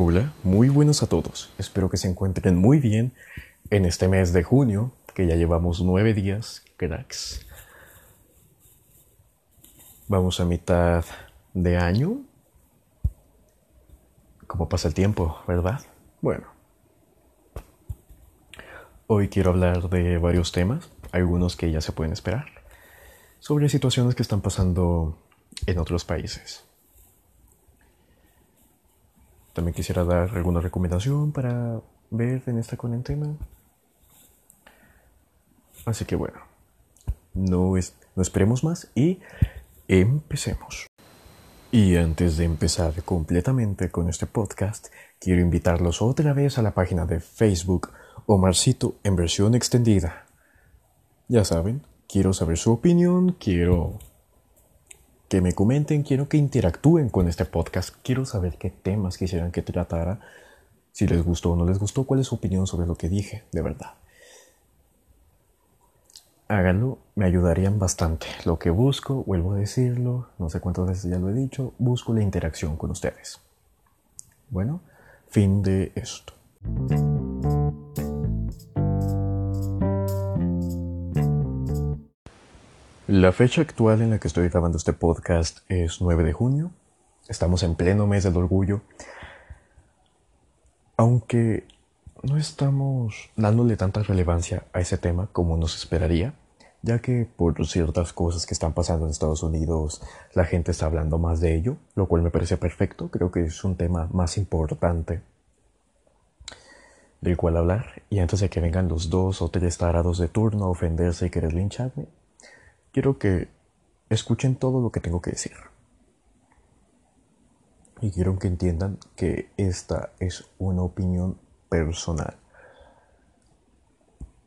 Hola, muy buenos a todos. Espero que se encuentren muy bien en este mes de junio, que ya llevamos nueve días, cracks. Vamos a mitad de año. ¿Cómo pasa el tiempo, verdad? Bueno. Hoy quiero hablar de varios temas, algunos que ya se pueden esperar, sobre situaciones que están pasando en otros países. También quisiera dar alguna recomendación para ver en esta cuarentena. Así que bueno, no, no esperemos más y empecemos. Y antes de empezar completamente con este podcast, quiero invitarlos otra vez a la página de Facebook Omarcito en versión extendida. Ya saben, quiero saber su opinión, quiero que me comenten, quiero que interactúen con este podcast, quiero saber qué temas quisieran que tratara, si les gustó o no les gustó, cuál es su opinión sobre lo que dije, de verdad. Háganlo, me ayudarían bastante. Lo que busco, vuelvo a decirlo, no sé cuántas veces ya lo he dicho, busco la interacción con ustedes. Bueno, fin de esto. La fecha actual en la que estoy grabando este podcast es 9 de junio. Estamos en pleno mes del orgullo. Aunque no estamos dándole tanta relevancia a ese tema como nos esperaría, ya que por ciertas cosas que están pasando en Estados Unidos la gente está hablando más de ello, lo cual me parece perfecto, creo que es un tema más importante del cual hablar, y antes de que vengan los dos o tres tarados de turno a ofenderse y querer lincharme, quiero que escuchen todo lo que tengo que decir. Y quiero que entiendan que esta es una opinión personal.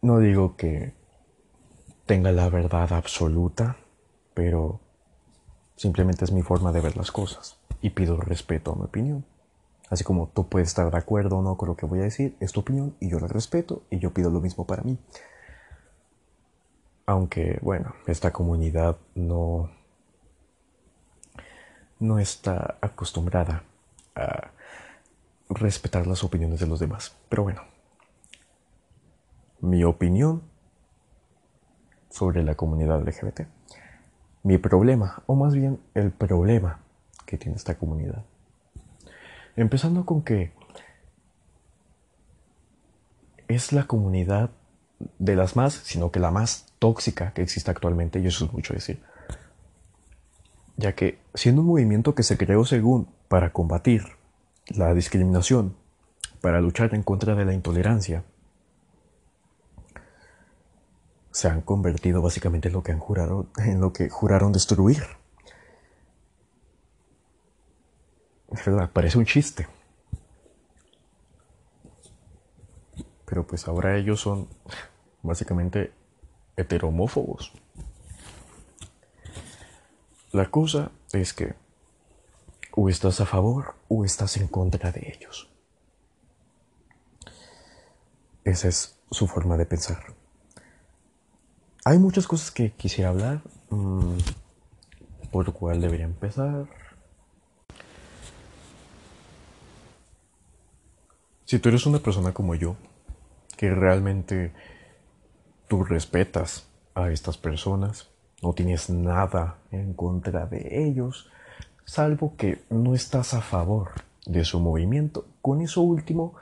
No digo que tenga la verdad absoluta, pero simplemente es mi forma de ver las cosas y pido respeto a mi opinión. Así como tú puedes estar de acuerdo o no con lo que voy a decir, es tu opinión y yo la respeto y yo pido lo mismo para mí. Aunque, bueno, esta comunidad no, no está acostumbrada a respetar las opiniones de los demás. Pero bueno, mi opinión sobre la comunidad LGBT. Mi problema, o más bien el problema que tiene esta comunidad. Empezando con que es la comunidad de las más, sino que la más tóxica que existe actualmente, y eso es mucho decir. Ya que siendo un movimiento que se creó según para combatir la discriminación, para luchar en contra de la intolerancia, se han convertido básicamente en lo que han jurado, en lo que juraron destruir. Es verdad, parece un chiste. Pero pues ahora ellos son básicamente heteromófobos. La cosa es que o estás a favor o estás en contra de ellos. Esa es su forma de pensar. Hay muchas cosas que quisiera hablar, mm, por lo cual debería empezar. Si tú eres una persona como yo, que realmente tú respetas a estas personas, no tienes nada en contra de ellos, salvo que no estás a favor de su movimiento. Con eso último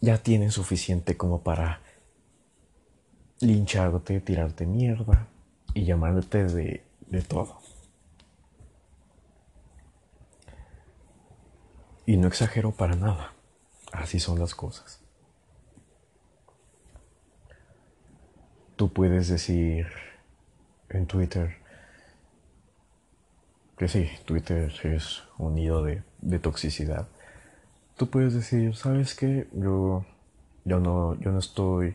ya tienes suficiente como para lincharte, tirarte mierda y llamarte de, de todo. Y no exagero para nada. Así son las cosas. Tú puedes decir en Twitter que sí, Twitter es un nido de, toxicidad. Tú puedes decir, ¿sabes qué? Yo, yo, no, yo no estoy...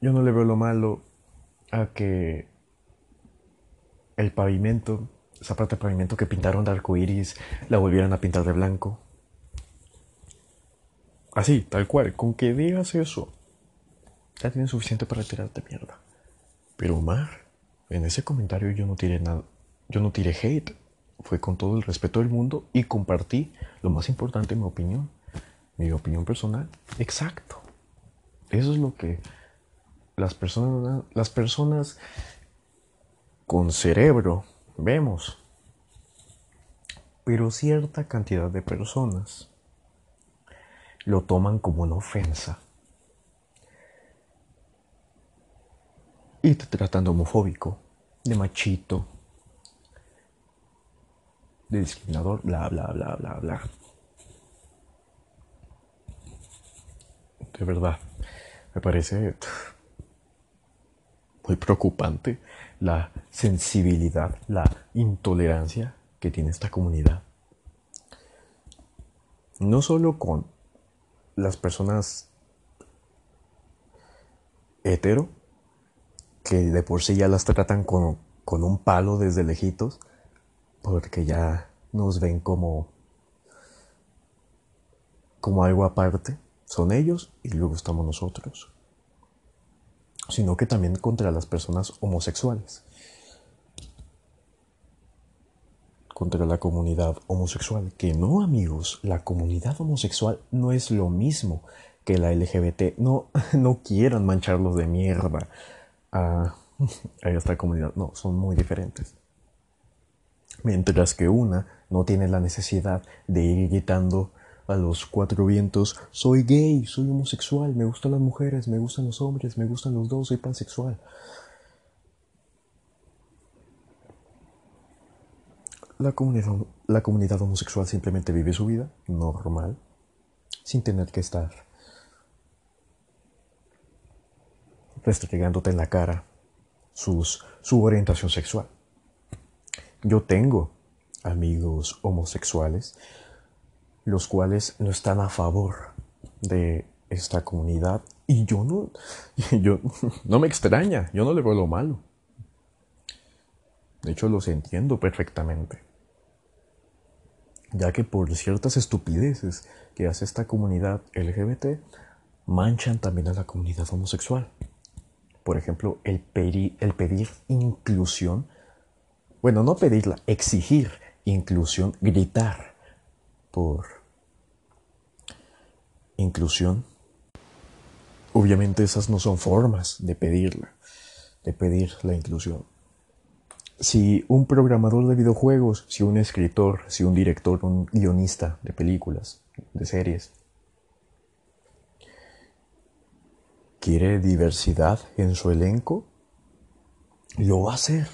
Yo no le veo lo malo a que el pavimento, esa parte de pavimento que pintaron de arco iris, la volvieran a pintar de blanco. Así, tal cual, con que digas eso, ya tienes suficiente para tirarte mierda. Pero Omar, en ese comentario yo no tiré nada, yo no tiré hate, fue con todo el respeto del mundo y compartí lo más importante, mi opinión, mi opinión personal. Exacto. Eso es lo que las personas, las personas con cerebro vemos. Pero cierta cantidad de personas lo toman como una ofensa. Y te tratan de homofóbico, de machito, de discriminador, bla, bla, bla, bla, bla. De verdad, me parece muy preocupante la sensibilidad, la intolerancia que tiene esta comunidad. No solo con las personas hetero, que de por sí ya las tratan con, con un palo desde lejitos, porque ya nos ven como, como algo aparte. Son ellos y luego estamos nosotros. Sino que también contra las personas homosexuales. Contra la comunidad homosexual. Que no, amigos, la comunidad homosexual no es lo mismo que la LGBT. No, no quieran mancharlos de mierda a, esta comunidad. No, son muy diferentes mientras que una no tiene la necesidad de ir gritando a los cuatro vientos, soy gay, soy homosexual, me gustan las mujeres, me gustan los hombres, me gustan los dos, soy pansexual. La comunidad, la comunidad homosexual simplemente vive su vida normal, sin tener que estar restregándote en la cara sus, su orientación sexual. Yo tengo amigos homosexuales, los cuales no están a favor de esta comunidad y yo no, yo no me extraña, yo no le veo lo malo. De hecho, los entiendo perfectamente. Ya que por ciertas estupideces que hace esta comunidad LGBT, manchan también a la comunidad homosexual. Por ejemplo, el, pedir inclusión bueno, no pedirla, exigir inclusión, gritar por inclusión. Obviamente esas no son formas de pedirla, de pedir la inclusión. Si un programador de videojuegos, si un escritor, si un director, un guionista de películas, de series, quiere diversidad en su elenco, lo va a hacer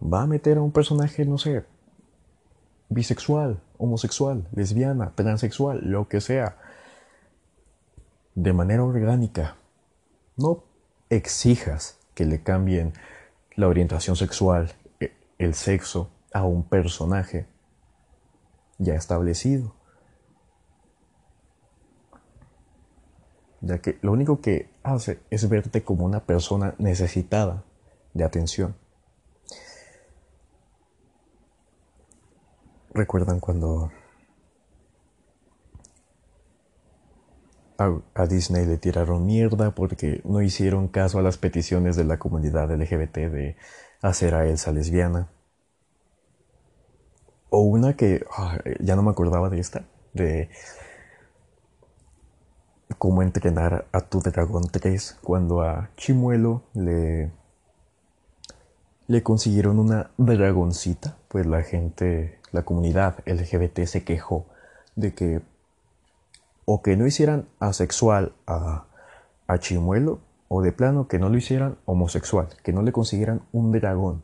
va a meter a un personaje, no sé, bisexual, homosexual, lesbiana, transexual, lo que sea, de manera orgánica. No exijas que le cambien la orientación sexual, e, el sexo a un personaje ya establecido. Ya que lo único que hace es verte como una persona necesitada de atención. ¿Recuerdan cuando a, Disney le tiraron mierda porque no hicieron caso a las peticiones de la comunidad LGBT de hacer a Elsa lesbiana? O una que ah, ya no me acordaba de esta, de cómo entrenar a tu dragón 3 cuando a Chimuelo le le consiguieron una dragoncita, pues la gente la comunidad LGBT se quejó de que o que no hicieran asexual a, a Chimuelo o de plano que no lo hicieran homosexual, que no le consiguieran un dragón.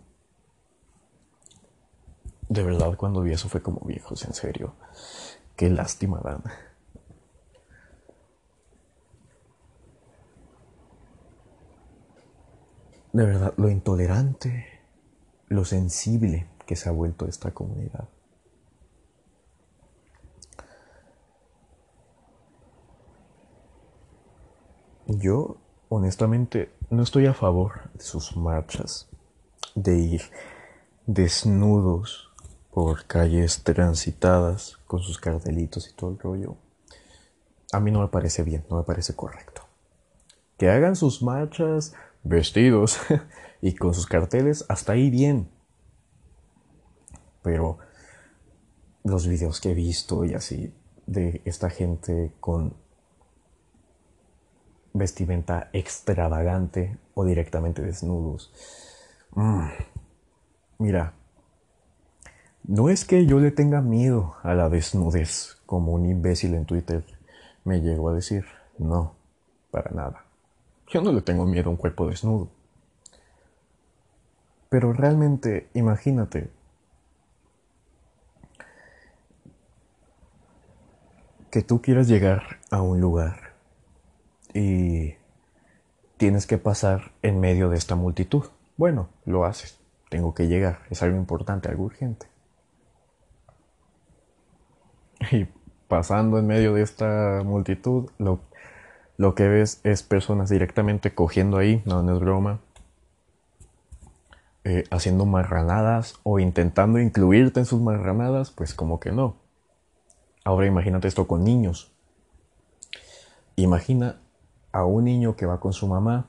De verdad cuando vi eso fue como viejos, en serio. Qué lástima dan. De verdad, lo intolerante, lo sensible que se ha vuelto esta comunidad. Yo, honestamente, no estoy a favor de sus marchas, de ir desnudos por calles transitadas con sus cartelitos y todo el rollo. A mí no me parece bien, no me parece correcto. Que hagan sus marchas vestidos y con sus carteles, hasta ahí bien. Pero los videos que he visto y así de esta gente con vestimenta extravagante o directamente desnudos. Mm. Mira, no es que yo le tenga miedo a la desnudez, como un imbécil en Twitter me llegó a decir. No, para nada. Yo no le tengo miedo a un cuerpo desnudo. Pero realmente, imagínate, que tú quieras llegar a un lugar y tienes que pasar en medio de esta multitud. Bueno, lo haces. Tengo que llegar. Es algo importante, algo urgente. Y pasando en medio de esta multitud, lo, lo que ves es personas directamente cogiendo ahí, no, no es broma, eh, haciendo marranadas o intentando incluirte en sus marranadas, pues como que no. Ahora imagínate esto con niños. Imagina a un niño que va con su mamá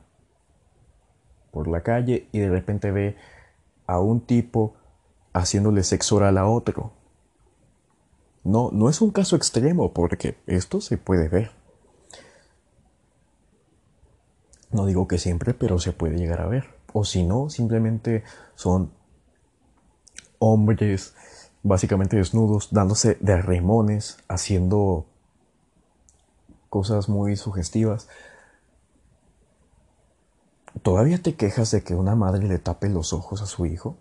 por la calle y de repente ve a un tipo haciéndole sexo oral a otro. No, no es un caso extremo porque esto se puede ver. No digo que siempre, pero se puede llegar a ver. O si no, simplemente son hombres básicamente desnudos, dándose de remones, haciendo cosas muy sugestivas. ¿Todavía te quejas de que una madre le tape los ojos a su hijo?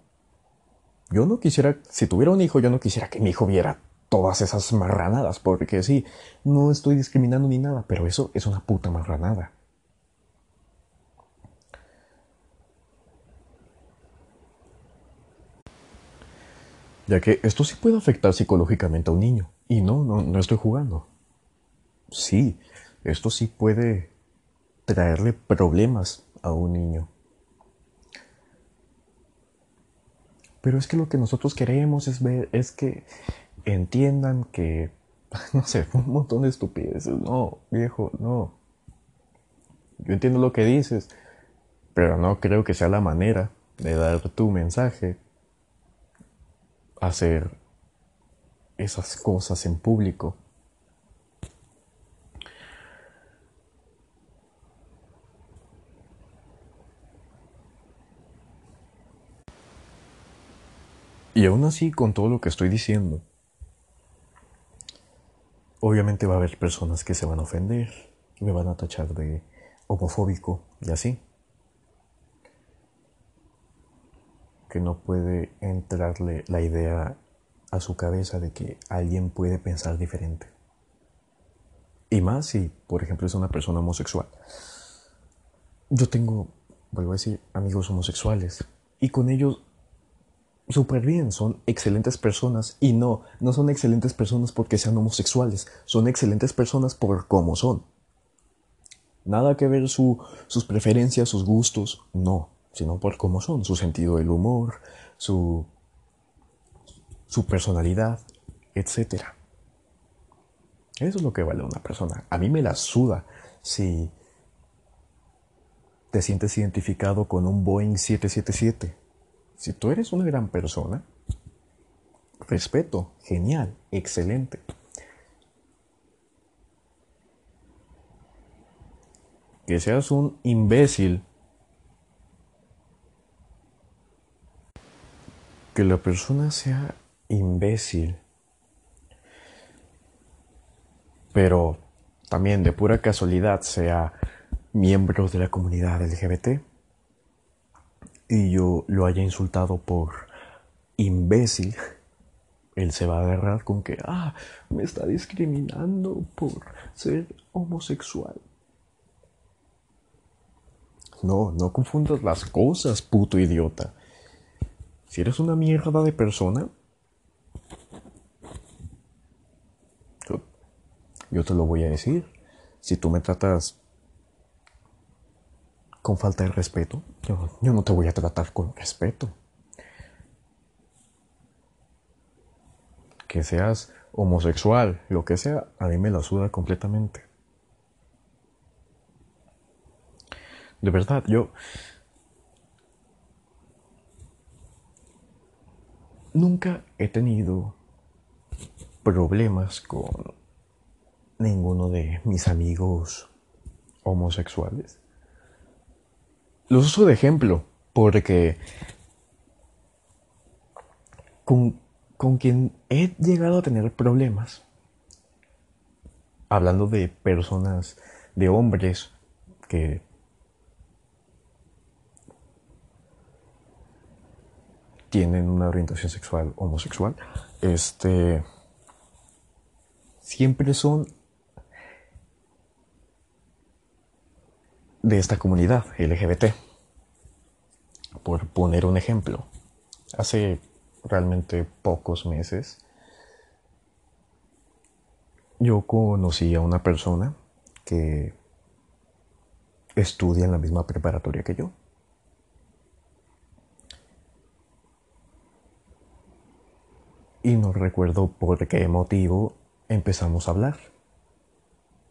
Yo no quisiera, si tuviera un hijo, yo no quisiera que mi hijo viera todas esas marranadas, porque sí, no estoy discriminando ni nada, pero eso es una puta marranada. Ya que esto sí puede afectar psicológicamente a un niño. Y no, no, no estoy jugando. Sí, esto sí puede traerle problemas a un niño. Pero es que lo que nosotros queremos es ver, es que entiendan que, no sé, un montón de estupideces. No, viejo, no. Yo entiendo lo que dices, pero no creo que sea la manera de dar tu mensaje hacer esas cosas en público. Y aún así, con todo lo que estoy diciendo, obviamente va a haber personas que se van a ofender, me van a tachar de homofóbico y así. Que no puede entrarle la idea a su cabeza de que alguien puede pensar diferente. Y más si, por ejemplo, es una persona homosexual. Yo tengo, vuelvo a decir, amigos homosexuales. Y con ellos súper bien, son excelentes personas. Y no, no son excelentes personas porque sean homosexuales. Son excelentes personas por cómo son. Nada que ver su, sus preferencias, sus gustos, no sino por cómo son, su sentido del humor, su, su personalidad, etc. Eso es lo que vale una persona. A mí me la suda si te sientes identificado con un Boeing 777. Si tú eres una gran persona, respeto, genial, excelente. Que seas un imbécil que la persona sea imbécil, pero también de pura casualidad sea miembro de la comunidad LGBT y yo lo haya insultado por imbécil, él se va a agarrar con que, ah, me está discriminando por ser homosexual. No, no confundas las cosas, puto idiota. Si eres una mierda de persona, yo, te lo voy a decir. Si tú me tratas con falta de respeto, yo, yo no te voy a tratar con respeto. Que seas homosexual, lo que sea, a mí me la suda completamente. De verdad, yo Nunca he tenido problemas con ninguno de mis amigos homosexuales. Los uso de ejemplo porque con, con quien he llegado a tener problemas, hablando de personas, de hombres que tienen una orientación sexual homosexual, este siempre son de esta comunidad LGBT. Por poner un ejemplo, hace realmente pocos meses yo conocí a una persona que estudia en la misma preparatoria que yo. Y no recuerdo por qué motivo empezamos a hablar,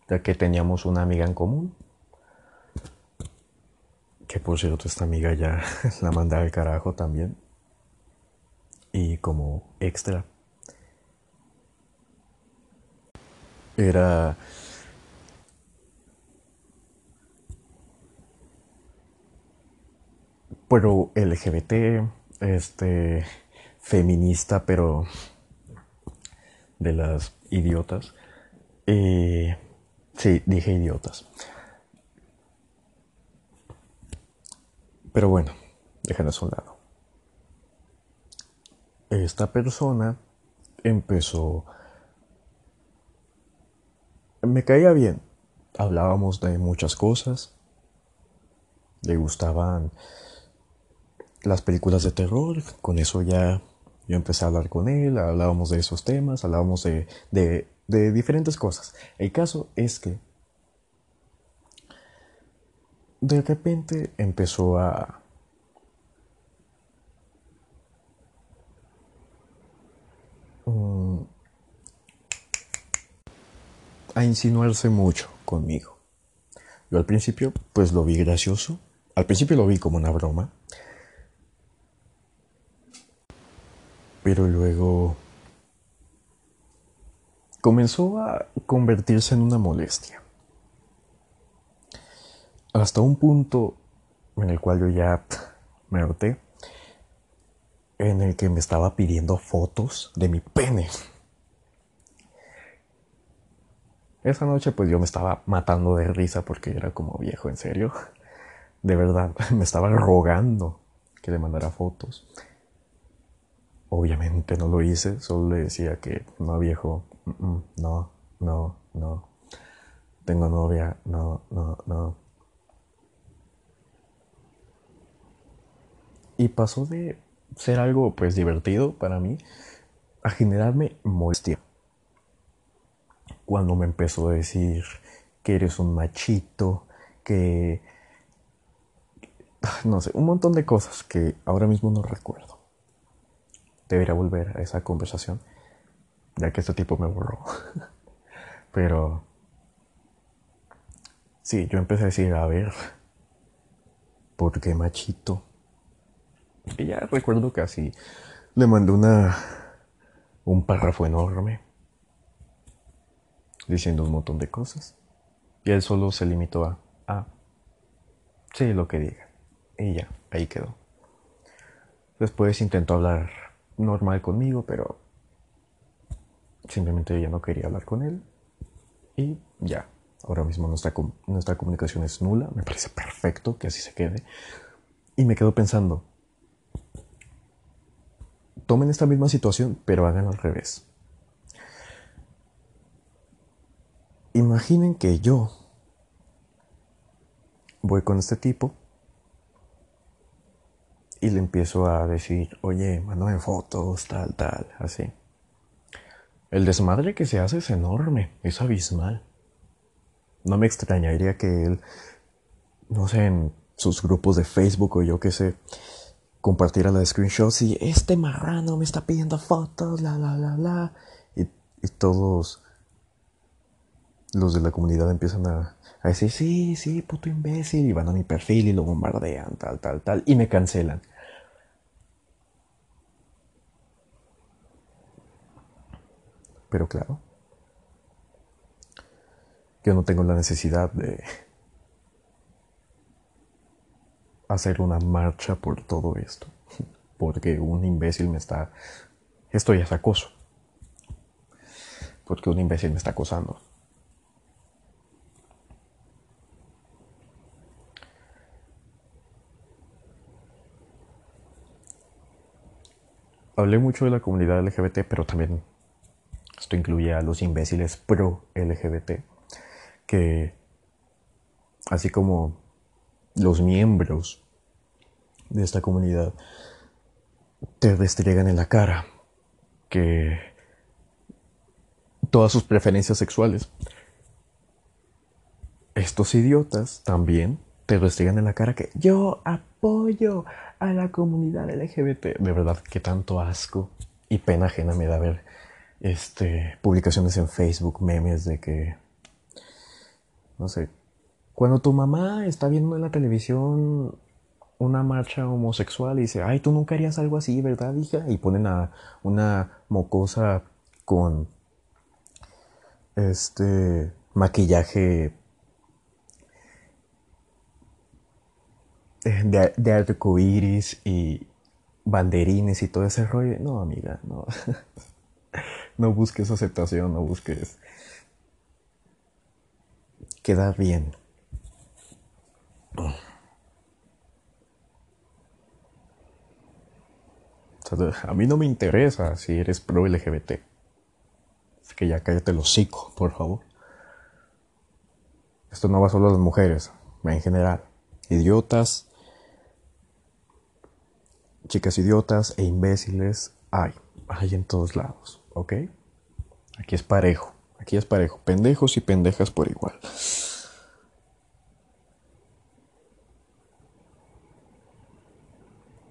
ya que teníamos una amiga en común. Que por cierto, esta amiga ya la manda al carajo también. Y como extra, era pro LGBT, este feminista, pero de las idiotas. Eh, sí, dije idiotas. Pero bueno, déjanos a un lado. Esta persona empezó... Me caía bien. Hablábamos de muchas cosas. Le gustaban las películas de terror. Con eso ya yo empecé a hablar con él, hablábamos de esos temas, hablábamos de, de, diferentes cosas. El caso es que de repente empezó a... Mm, a insinuarse mucho conmigo. Yo al principio pues lo vi gracioso, al principio lo vi como una broma, pero luego comenzó a convertirse en una molestia. Hasta un punto en el cual yo ya me noté, en el que me estaba pidiendo fotos de mi pene. Esa noche pues yo me estaba matando de risa porque era como viejo, en serio. De verdad, me estaba rogando que le mandara fotos. Obviamente no lo hice, solo le decía que no viejo, no, no, no. Tengo novia, no, no, no. Y pasó de ser algo pues divertido para mí a generarme molestia. Cuando me empezó a decir que eres un machito, que... No sé, un montón de cosas que ahora mismo no recuerdo debería volver a esa conversación, ya que este tipo me borró. Pero sí, yo empecé a decir, a ver, ¿por qué machito? Y ya recuerdo que así le mandé una un párrafo enorme diciendo un montón de cosas. Y él solo se limitó a, ah, sí, lo que diga. Y ya, ahí quedó. Después intentó hablar normal conmigo, pero simplemente ella no quería hablar con él. Y ya, ahora mismo nuestra, nuestra comunicación es nula, me parece perfecto que así se quede. Y me quedo pensando, tomen esta misma situación, pero hagan al revés. Imaginen que yo voy con este tipo y le empiezo a decir, oye, mándame fotos, tal, tal, así. El desmadre que se hace es enorme, es abismal. No me extrañaría que él, no sé, en sus grupos de Facebook o yo qué sé, compartiera las screenshots y este marrano me está pidiendo fotos, la, la, la, la. Y, y todos los de la comunidad empiezan a, a decir, sí, sí, puto imbécil, y van a mi perfil y lo bombardean, tal, tal, tal, y me cancelan. Pero claro, yo no tengo la necesidad de hacer una marcha por todo esto, porque un imbécil me está... Esto ya es acoso, porque un imbécil me está acosando. Hablé mucho de la comunidad LGBT, pero también incluye a los imbéciles pro LGBT, que así como los miembros de esta comunidad te restregan en la cara que todas sus preferencias sexuales. Estos idiotas también te restregan en la cara que yo apoyo a la comunidad LGBT. De verdad que tanto asco y pena ajena me da ver este publicaciones en Facebook, memes de que no sé, cuando tu mamá está viendo en la televisión una marcha homosexual y dice, ay, tú nunca harías algo así, ¿verdad, hija? Y ponen a una mocosa con este maquillaje de, de arco iris y banderines y todo ese rollo. No, amiga, no. no busques aceptación, no busques quedar bien. A mí no me interesa si eres pro LGBT. Así que ya cállate el hocico, por favor. Esto no va solo a las mujeres, en general. Idiotas, chicas idiotas e imbéciles hay. Hay en todos lados, ¿ok? Aquí es parejo. Aquí es parejo. Pendejos y pendejas por igual.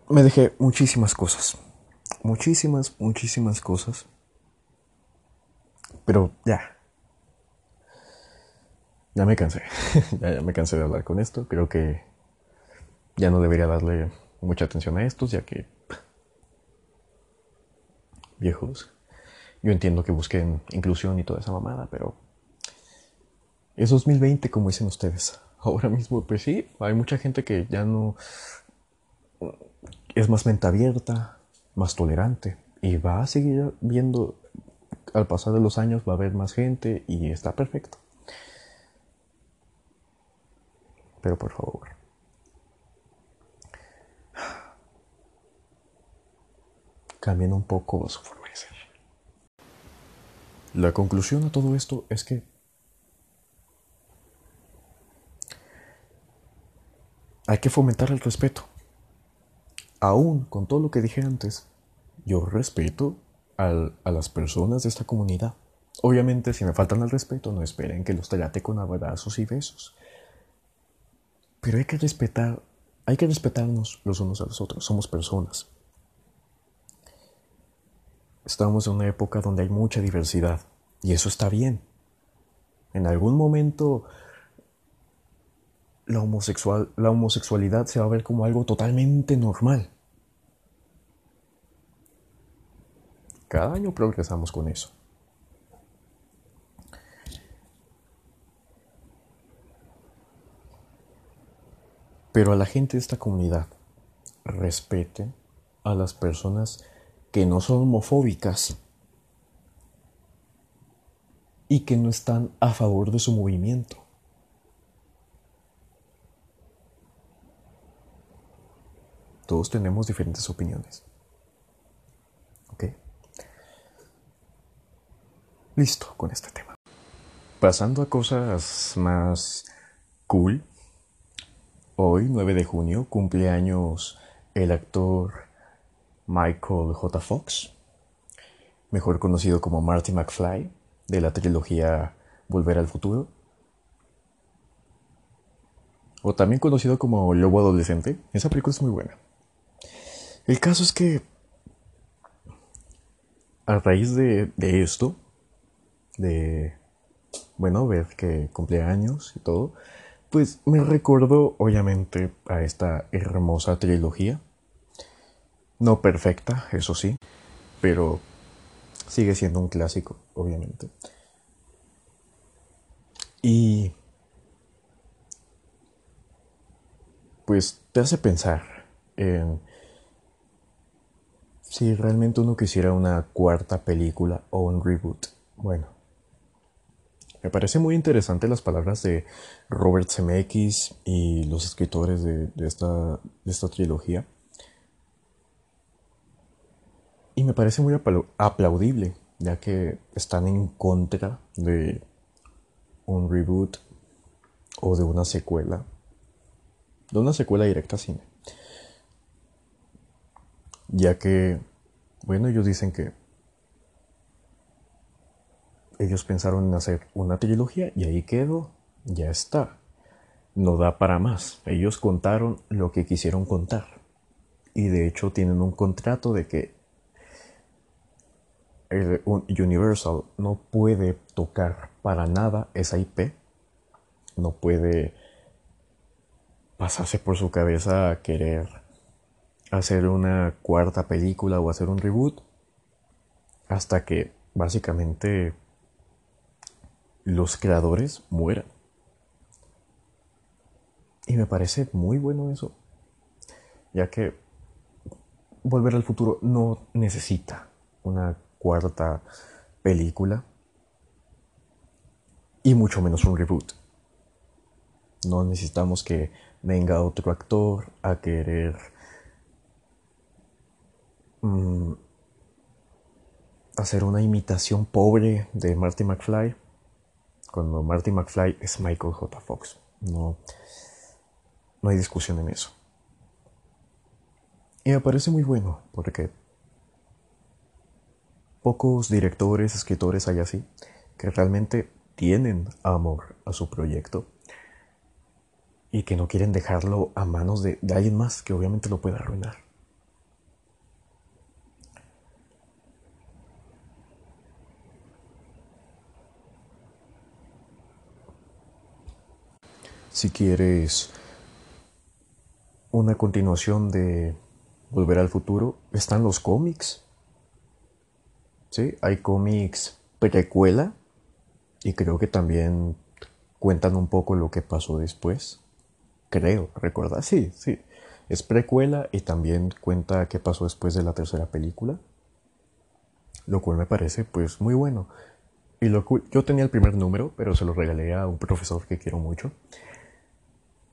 Me dejé muchísimas cosas. Muchísimas, muchísimas cosas. Pero ya. Ya me cansé. ya, me cansé de hablar con esto. Creo que ya no debería darle mucha atención a estos, ya que... Viejos. Yo entiendo que busquen inclusión y toda esa mamada, pero... Es 2020, como dicen ustedes. Ahora mismo, pues sí, hay mucha gente que ya no... Es más mente abierta, más tolerante. Y va a seguir viendo, al pasar de los años va a haber más gente y está perfecto. Pero por favor. Cambien un poco su forma. La conclusión a todo esto es que hay que fomentar el respeto aún con todo lo que dije antes, yo respeto a las personas de esta comunidad. Obviamente, si me faltan el respeto, no esperen que los trate con abrazos y besos. Pero hay que respetar, hay que respetarnos los unos a los otros. Somos personas. Estamos en una época donde hay mucha diversidad y eso está bien. En algún momento la, homosexual, la homosexualidad se va a ver como algo totalmente normal. Cada año progresamos con eso. Pero a la gente de esta comunidad respete a las personas que no son homofóbicas y que no están a favor de su movimiento. Todos tenemos diferentes opiniones. ¿Ok? Listo con este tema. Pasando a cosas más cool. Hoy, 9 de junio, cumpleaños el actor Michael J. Fox, mejor conocido como Marty McFly, de la trilogía Volver al Futuro. O también conocido como Lobo Adolescente. Esa película es muy buena. El caso es que a raíz de, esto, de, bueno, ver que cumple años y todo, pues me recordó obviamente a esta hermosa trilogía. No perfecta, eso sí, pero sigue siendo un clásico, obviamente. Y pues te hace pensar en si realmente uno quisiera una cuarta película o un reboot. Bueno, me parece muy interesante las palabras de Robert Zemeckis y los escritores de, esta, de esta trilogía. Y me parece muy aplaudible, ya que están en contra de un reboot o de una secuela, de una secuela directa a cine. Ya que, bueno, ellos dicen que ellos pensaron en hacer una trilogía y ahí quedó, ya está. No da para más. Ellos contaron lo que quisieron contar. Y de hecho tienen un contrato de que Universal no puede tocar para nada esa IP. No puede pasarse por su cabeza querer hacer una cuarta película o hacer un reboot hasta que básicamente los creadores mueran. Y me parece muy bueno eso, ya que Volver al futuro no necesita una cuarta película y mucho menos un reboot. No necesitamos que venga otro actor a querer mm, hacer una imitación pobre de Marty McFly cuando Marty McFly es Michael J. Fox. No, no hay discusión en eso. Y me parece muy bueno porque pocos directores, escritores hay así, que realmente tienen amor a su proyecto y que no quieren dejarlo a manos de, de alguien más que obviamente lo pueda arruinar. Si quieres una continuación de Volver al Futuro, están los cómics. ¿Sí? Hay cómics precuela y creo que también cuentan un poco lo que pasó después. Creo, ¿recuerda? Sí, sí. Es precuela y también cuenta qué pasó después de la tercera película. Lo cual me parece pues muy bueno. Y lo yo tenía el primer número, pero se lo regalé a un profesor que quiero mucho.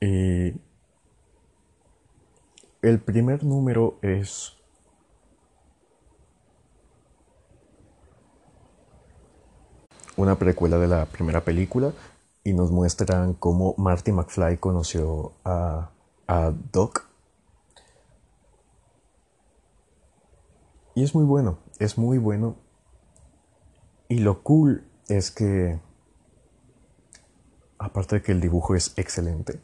Y el primer número es una precuela de la primera película y nos muestran cómo Marty McFly conoció a, a Doc. Y es muy bueno, es muy bueno. Y lo cool es que, aparte de que el dibujo es excelente,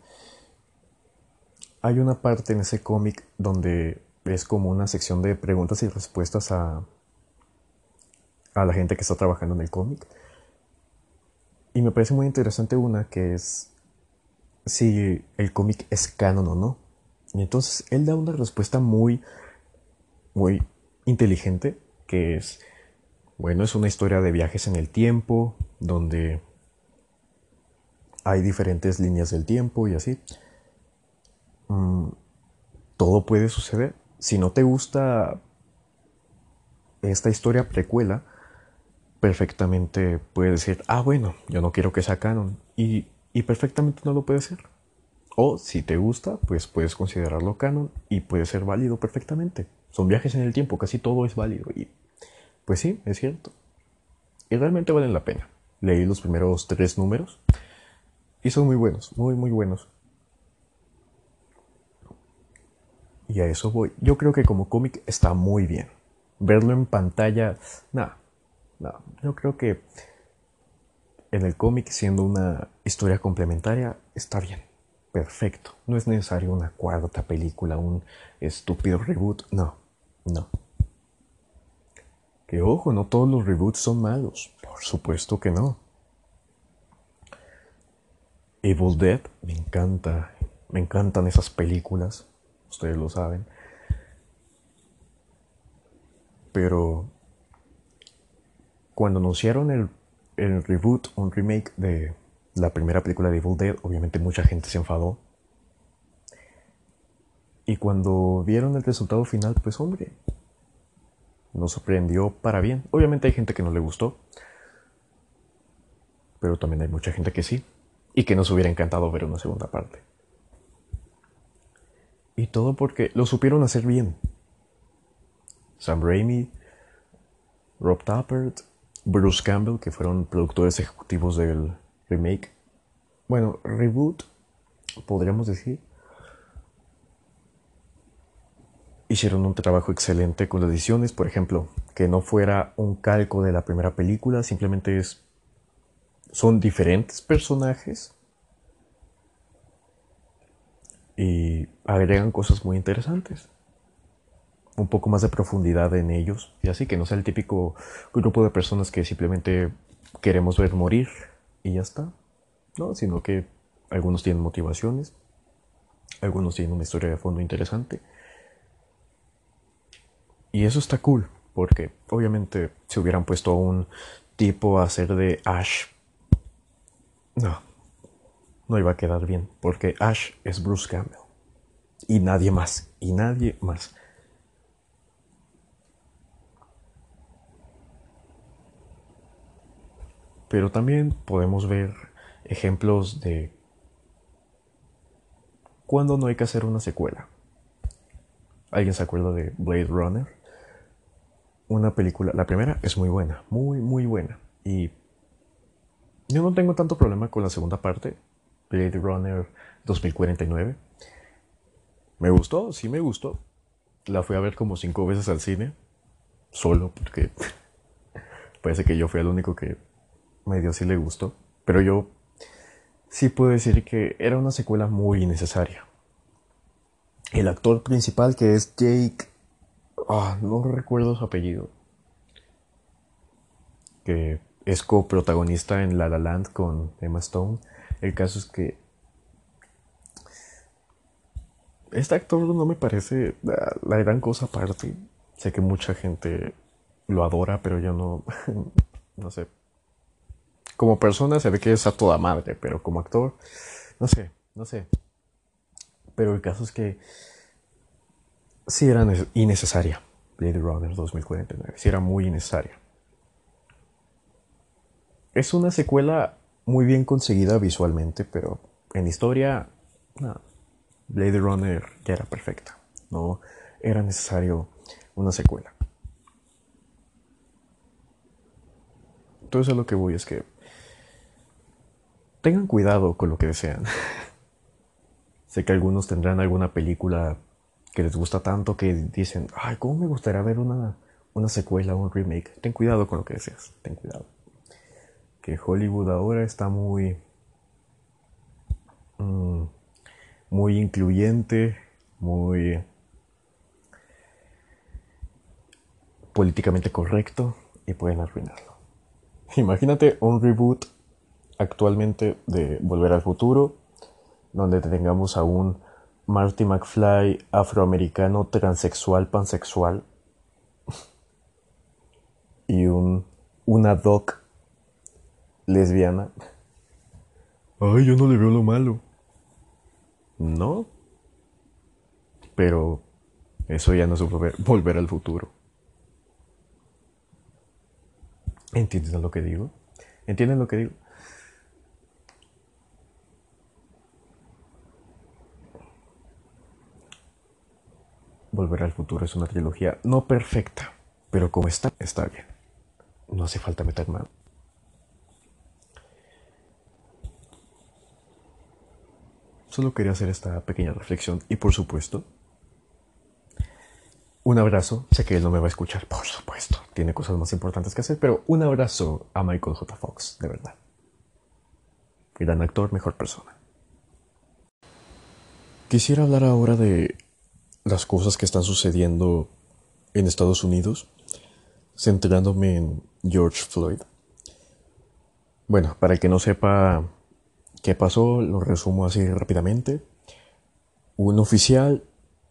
hay una parte en ese cómic donde es como una sección de preguntas y respuestas a, a la gente que está trabajando en el cómic. Y me parece muy interesante una que es si el cómic es canon o no. Y entonces él da una respuesta muy, muy inteligente, que es, bueno, es una historia de viajes en el tiempo, donde hay diferentes líneas del tiempo y así. Mm, todo puede suceder. Si no te gusta esta historia precuela, perfectamente puedes decir, ah, bueno, yo no quiero que sea canon. Y, y perfectamente no lo puede ser. O si te gusta, pues puedes considerarlo canon y puede ser válido perfectamente. Son viajes en el tiempo, casi todo es válido. Y pues sí, es cierto. Y realmente valen la pena. Leí los primeros tres números y son muy buenos, muy, muy buenos. Y a eso voy. Yo creo que como cómic está muy bien. Verlo en pantalla, nada. No, yo creo que en el cómic, siendo una historia complementaria, está bien. Perfecto. No es necesario una cuarta película, un estúpido reboot. No, no. Que ojo, no todos los reboots son malos. Por supuesto que no. Evil Dead, me encanta. Me encantan esas películas ustedes lo saben. Pero cuando anunciaron el, el reboot, un remake de la primera película de Evil Dead, obviamente mucha gente se enfadó. Y cuando vieron el resultado final, pues hombre, nos sorprendió para bien. Obviamente hay gente que no le gustó, pero también hay mucha gente que sí, y que nos hubiera encantado ver una segunda parte. Y todo porque lo supieron hacer bien. Sam Raimi, Rob Tappert, Bruce Campbell, que fueron productores ejecutivos del remake. Bueno, reboot, podríamos decir. Hicieron un trabajo excelente con las ediciones, por ejemplo, que no fuera un calco de la primera película, simplemente es son diferentes personajes y agregan cosas muy interesantes. Un poco más de profundidad en ellos y así que no sea el típico grupo de personas que simplemente queremos ver morir y ya está. No, sino que algunos tienen motivaciones, algunos tienen una historia de fondo interesante. Y eso está cool, porque obviamente si hubieran puesto a un tipo a hacer de Ash, no, no iba a quedar bien, porque Ash es Bruce Campbell. Y nadie más, y nadie más. Pero también podemos ver ejemplos de cuando no hay que hacer una secuela. ¿Alguien se acuerda de Blade Runner? Una película, la primera es muy buena, muy, muy buena. Y yo no tengo tanto problema con la segunda parte, Blade Runner 2049. Me gustó, sí me gustó. La fui a ver como cinco veces al cine, solo porque parece que yo fui el único que medio sí le gustó. Pero yo sí puedo decir que era una secuela muy innecesaria. El actor principal que es Jake... Ah, no recuerdo su apellido. Que es coprotagonista en La La Land con Emma Stone. El caso es que este actor no me parece la gran cosa aparte. Sé que mucha gente lo adora, pero yo no, no sé, como persona se ve que es a toda madre, pero como actor, no sé, no sé. Pero el caso es que sí era innecesaria. Blade Runner 2049, sí era muy innecesaria. Es una secuela muy bien conseguida visualmente, pero en historia, no. Blade Runner ya era perfecta. No era necesario una secuela. Entonces a lo que voy es que tengan cuidado con lo que desean. sé que algunos tendrán alguna película que les gusta tanto que dicen, ay, ¿cómo me gustaría ver una, una secuela o un remake? Ten cuidado con lo que deseas, ten cuidado. Que Hollywood ahora está muy... Mm, muy incluyente, muy políticamente correcto y pueden arruinarlo. Imagínate un reboot actualmente de Volver al Futuro, donde tengamos a un Marty McFly afroamericano transexual pansexual y un una doc lesbiana. Ay, yo no le veo lo malo. No. Pero eso ya no es volver al futuro. ¿Entienden lo que digo? ¿Entienden lo que digo? Volver al futuro es una trilogía no perfecta, pero como está, está bien. No hace falta meter mano. Solo quería hacer esta pequeña reflexión y por supuesto, un abrazo. Sé que él no me va a escuchar, por supuesto. Tiene cosas más importantes que hacer, pero un abrazo a Michael J. Fox, de verdad. Gran actor, mejor persona. Quisiera hablar ahora de las cosas que están sucediendo en Estados Unidos, centrándome en George Floyd. Bueno, para el que no sepa qué pasó, lo resumo así rápidamente. Un oficial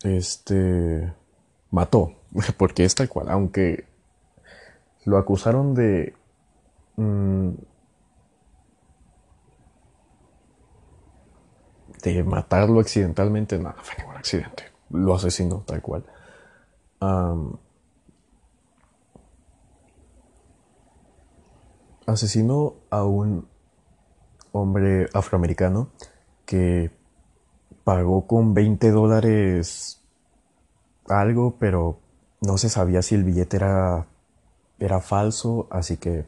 este mató, porque es tal cual, aunque lo acusaron de mm, de matarlo accidentalmente, nada, fue ningún accidente. Lo asesinó tal cual. asesinó a un hombre afroamericano que pagó con 20 dólares algo, pero no se sabía si el billete era, era falso, así que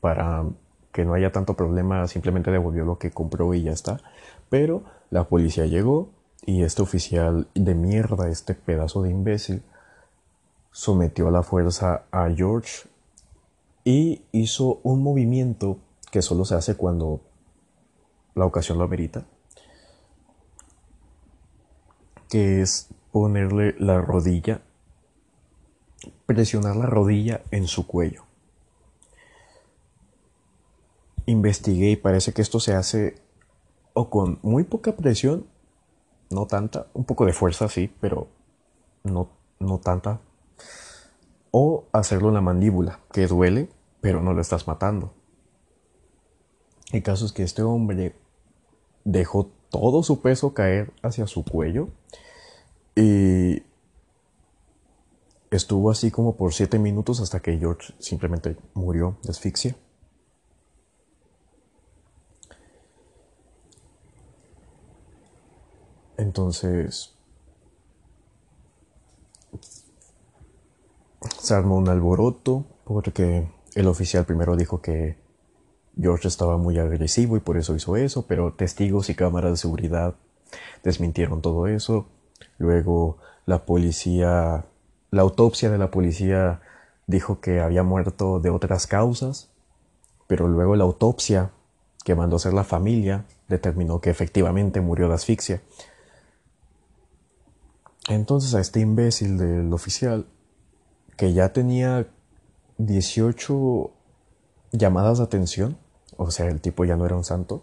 para que no haya tanto problema simplemente devolvió lo que compró y ya está. Pero la policía llegó y este oficial de mierda, este pedazo de imbécil, sometió a la fuerza a George y hizo un movimiento que solo se hace cuando la ocasión lo amerita, que es ponerle la rodilla, presionar la rodilla en su cuello. Investigué y parece que esto se hace o con muy poca presión, no tanta, un poco de fuerza sí, pero no, no tanta, o hacerlo en la mandíbula, que duele, pero no lo estás matando. El caso es que este hombre dejó todo su peso caer hacia su cuello y estuvo así como por siete minutos hasta que George simplemente murió de asfixia. Entonces se armó un alboroto porque el oficial primero dijo que George estaba muy agresivo y por eso hizo eso, pero testigos y cámaras de seguridad desmintieron todo eso. Luego la policía, la autopsia de la policía dijo que había muerto de otras causas, pero luego la autopsia que mandó hacer la familia determinó que efectivamente murió de asfixia. Entonces a este imbécil del oficial, que ya tenía 18 llamadas de atención, o sea, el tipo ya no era un santo,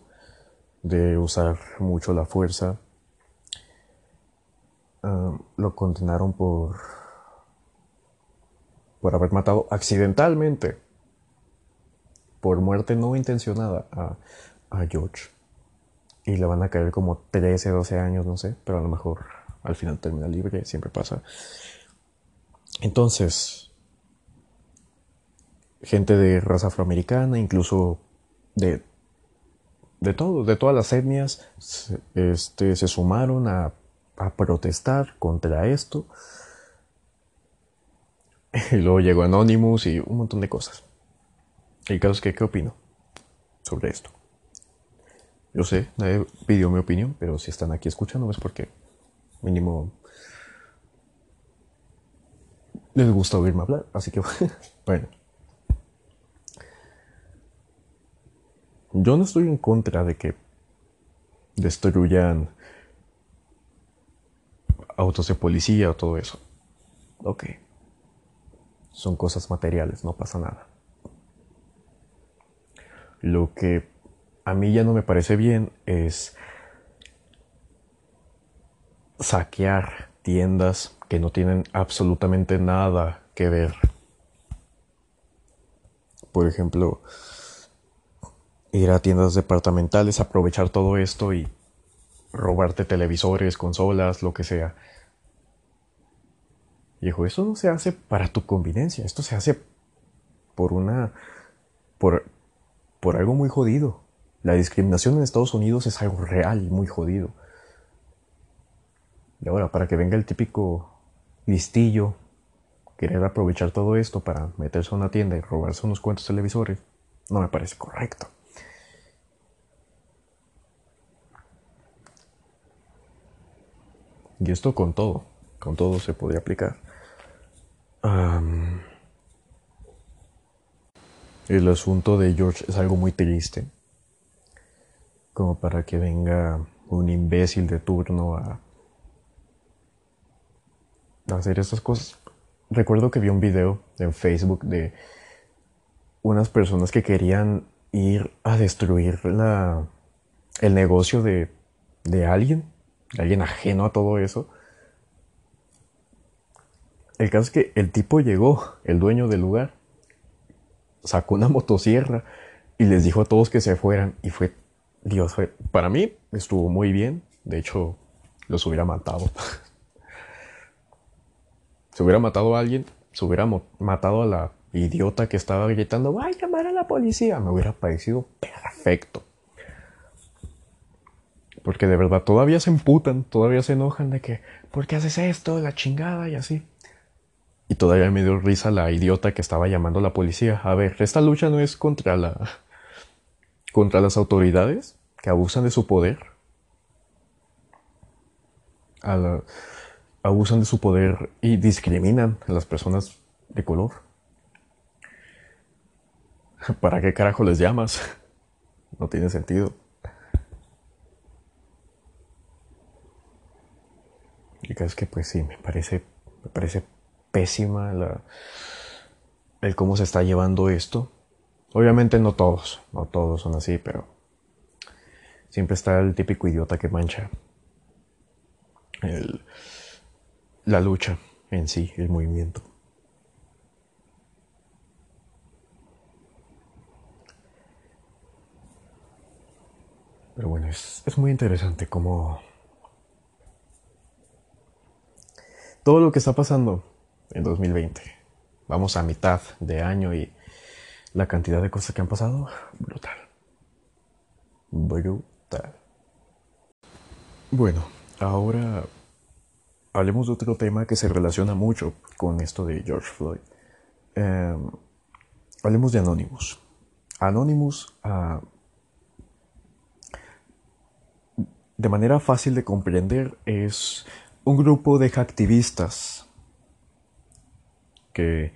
de usar mucho la fuerza. Ah, lo condenaron por por haber matado accidentalmente por muerte no intencionada a, a George y le van a caer como 13, 12 años, no sé, pero a lo mejor al final termina libre, siempre pasa. Entonces, gente de raza afroamericana, incluso de, de de todas las etnias, este, se sumaron a, a protestar contra esto. Y luego llegó Anonymous y un montón de cosas. El caso es que, ¿qué opino sobre esto? Yo sé, nadie pidió mi opinión, pero si están aquí escuchando es porque mínimo les gusta oírme hablar. Así que, bueno. Yo no estoy en contra de que destruyan autos de policía o todo eso. Ok. Son cosas materiales, no pasa nada. Lo que a mí ya no me parece bien es saquear tiendas que no tienen absolutamente nada que ver. Por ejemplo, ir a tiendas departamentales, aprovechar todo esto y robarte televisores, consolas, lo que sea. Viejo, eso no se hace para tu conveniencia, esto se hace por una. por, por algo muy jodido. La discriminación en Estados Unidos es algo real y muy jodido. Y ahora, para que venga el típico listillo, querer aprovechar todo esto para meterse a una tienda y robarse unos cuantos televisores, no me parece correcto. Y esto con todo, con todo se podría aplicar. el asunto de George es algo muy triste, como para que venga un imbécil de turno a, a hacer estas cosas. Recuerdo que vi un video en Facebook de unas personas que querían ir a destruir la, el negocio de, de alguien alguien ajeno a todo eso. El caso es que el tipo llegó, el dueño del lugar, sacó una motosierra y les dijo a todos que se fueran. Y fue, Dios, fue, para mí estuvo muy bien. De hecho, los hubiera matado. se hubiera matado a alguien, se hubiera matado a la idiota que estaba gritando, va a llamar a la policía. Me hubiera parecido perfecto. Porque de verdad todavía se emputan, todavía se enojan de que, ¿por qué haces esto? La chingada y así. Y todavía me dio risa la idiota que estaba llamando a la policía. A ver, esta lucha no es contra la. contra las autoridades que abusan de su poder. Abusan de su poder y discriminan a las personas de color. ¿Para qué carajo les llamas? No tiene sentido. Y es que pues sí, me parece, me parece pésima la, el cómo se está llevando esto. Obviamente no todos, no todos son así, pero siempre está el típico idiota que mancha la lucha en sí, el movimiento. Pero bueno, es, es muy interesante cómo todo lo que está pasando en 2020. Vamos a mitad de año y la cantidad de cosas que han pasado, brutal. Brutal. Bueno, ahora hablemos de otro tema que se relaciona mucho con esto de George Floyd. Em, hablemos de Anonymous. Anonymous, ah, de manera fácil de comprender, es un grupo de activistas que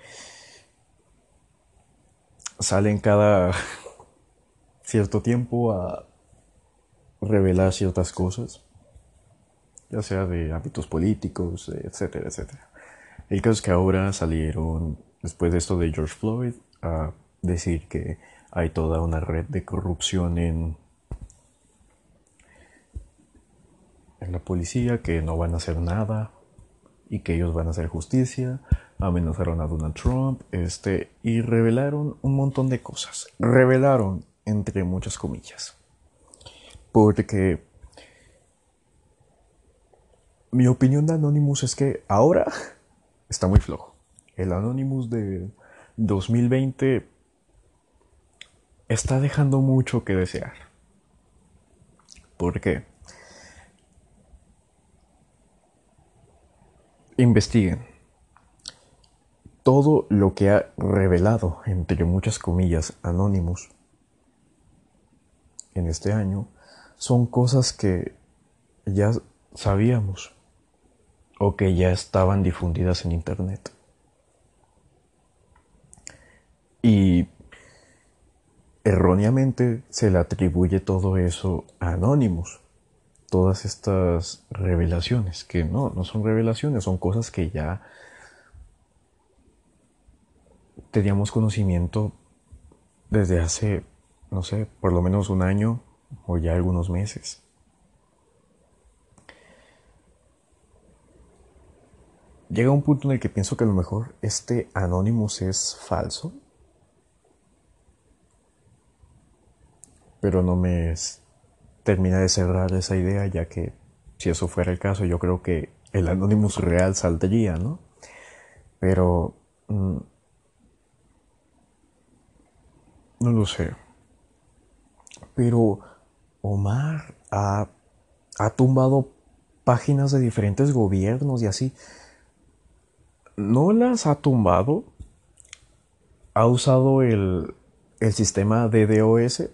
salen cada cierto tiempo a revelar ciertas cosas, ya sea de hábitos políticos, etcétera, etcétera. El caso es que ahora salieron, después de esto de George Floyd, a decir que hay toda una red de corrupción en en la policía que no van a hacer nada y que ellos van a hacer justicia, amenazaron a Donald Trump, este, y revelaron un montón de cosas. Revelaron entre muchas comillas. Porque mi opinión de Anonymous es que ahora está muy flojo. El Anonymous de 2020 está dejando mucho que desear. ¿Por qué? investiguen todo lo que ha revelado, entre muchas comillas, Anonymous en este año, son cosas que ya sabíamos o que ya estaban difundidas en Internet. Y erróneamente se le atribuye todo eso a Anonymous todas estas revelaciones, que no, no son revelaciones, son cosas que ya teníamos conocimiento desde hace, no sé, por lo menos un año o ya algunos meses. Llega un punto en el que pienso que a lo mejor este Anonymous es falso, pero no me termina de cerrar esa idea, ya que si eso fuera el caso, yo creo que el Anonymous real saldría, ¿no? Pero... Mm, no lo sé. Pero Omar ha, ha tumbado páginas de diferentes gobiernos y así. No las ha tumbado. Ha usado el, el sistema DDoS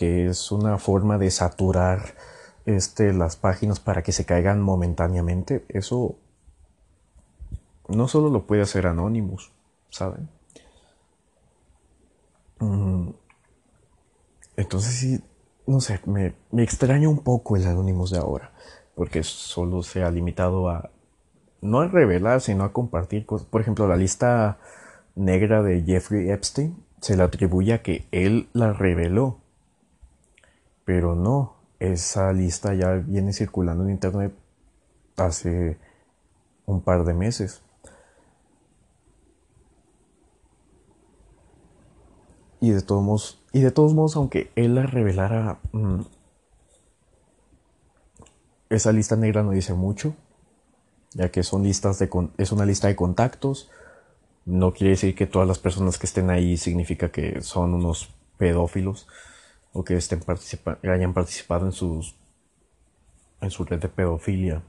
que es una forma de saturar este, las páginas para que se caigan momentáneamente, eso no solo lo puede hacer Anonymous, ¿saben? Mm, entonces sí, no sé, me, me extraña un poco el Anonymous de ahora, porque solo se ha limitado a, no a revelar, sino a compartir cosas. Por ejemplo, la lista negra de Jeffrey Epstein se le atribuye a que él la reveló pero no, esa lista ya viene circulando en internet hace un par de meses. Y de todos modos, y de todos modos aunque él la revelara, mm, esa lista negra no dice mucho, ya que son listas de es una lista de contactos. No quiere decir que todas las personas que estén ahí significa que son unos pedófilos o que estén hayan participado en sus en su red de pedofilia,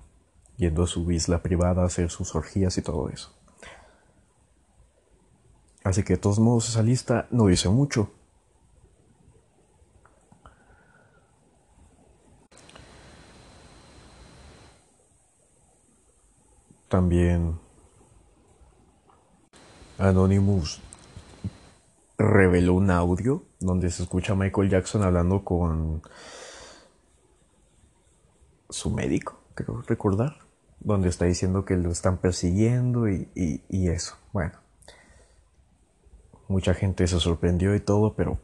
yendo a su isla privada a hacer sus orgías y todo eso. Así que de todos modos esa lista no dice mucho. También Anonymous reveló un audio donde se escucha a Michael Jackson hablando con su médico, creo recordar, donde está diciendo que lo están persiguiendo y, y eso. Bueno, mucha gente se sorprendió y todo, pero